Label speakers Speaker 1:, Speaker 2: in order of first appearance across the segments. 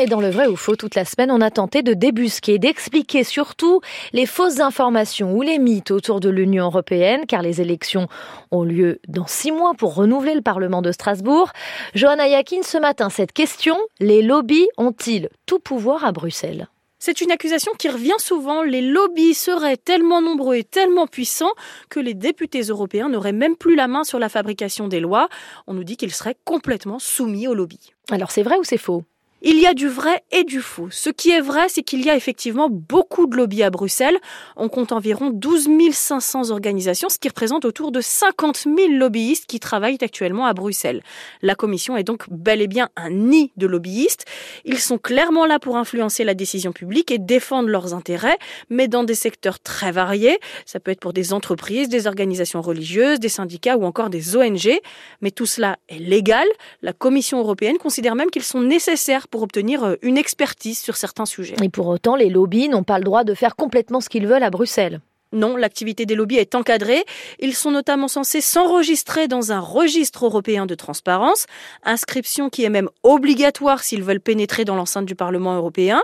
Speaker 1: Et dans le vrai ou faux, toute la semaine, on a tenté de débusquer, d'expliquer surtout les fausses informations ou les mythes autour de l'Union européenne, car les élections ont lieu dans six mois pour renouveler le Parlement de Strasbourg. Johanna Yakin, ce matin, cette question, les lobbies ont-ils tout pouvoir à Bruxelles?
Speaker 2: C'est une accusation qui revient souvent. Les lobbies seraient tellement nombreux et tellement puissants que les députés européens n'auraient même plus la main sur la fabrication des lois. On nous dit qu'ils seraient complètement soumis aux lobbies.
Speaker 1: Alors c'est vrai ou c'est faux?
Speaker 2: Il y a du vrai et du faux. Ce qui est vrai, c'est qu'il y a effectivement beaucoup de lobbies à Bruxelles. On compte environ 12 500 organisations, ce qui représente autour de 50 000 lobbyistes qui travaillent actuellement à Bruxelles. La Commission est donc bel et bien un nid de lobbyistes. Ils sont clairement là pour influencer la décision publique et défendre leurs intérêts, mais dans des secteurs très variés. Ça peut être pour des entreprises, des organisations religieuses, des syndicats ou encore des ONG. Mais tout cela est légal. La Commission européenne considère même qu'ils sont nécessaires pour obtenir euh, une expertise sur certains sujets.
Speaker 1: Et pour autant, les lobbies n'ont pas le droit de faire complètement ce qu'ils veulent à Bruxelles.
Speaker 2: Non, l'activité des lobbies est encadrée. Ils sont notamment censés s'enregistrer dans un registre européen de transparence, inscription qui est même obligatoire s'ils veulent pénétrer dans l'enceinte du Parlement européen.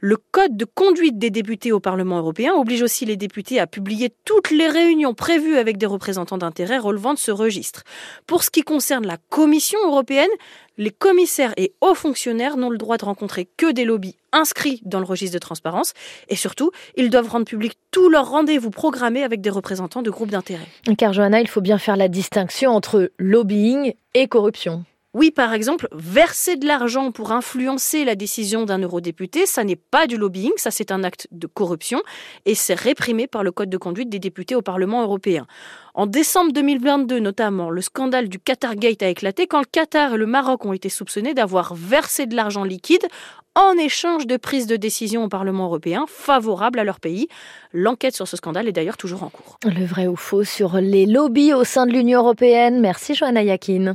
Speaker 2: Le code de conduite des députés au Parlement européen oblige aussi les députés à publier toutes les réunions prévues avec des représentants d'intérêt relevant de ce registre. Pour ce qui concerne la Commission européenne, les commissaires et hauts fonctionnaires n'ont le droit de rencontrer que des lobbies inscrits dans le registre de transparence et surtout, ils doivent rendre public tous leurs rendez-vous programmés avec des représentants de groupes d'intérêt.
Speaker 1: Car Johanna, il faut bien faire la distinction entre lobbying et corruption.
Speaker 2: Oui, par exemple, verser de l'argent pour influencer la décision d'un eurodéputé, ça n'est pas du lobbying, ça c'est un acte de corruption et c'est réprimé par le code de conduite des députés au Parlement européen. En décembre 2022 notamment, le scandale du Qatar Gate a éclaté quand le Qatar et le Maroc ont été soupçonnés d'avoir versé de l'argent liquide en échange de prise de décision au Parlement européen favorable à leur pays. L'enquête sur ce scandale est d'ailleurs toujours en cours.
Speaker 1: Le vrai ou faux sur les lobbies au sein de l'Union européenne. Merci Johanna Yakin.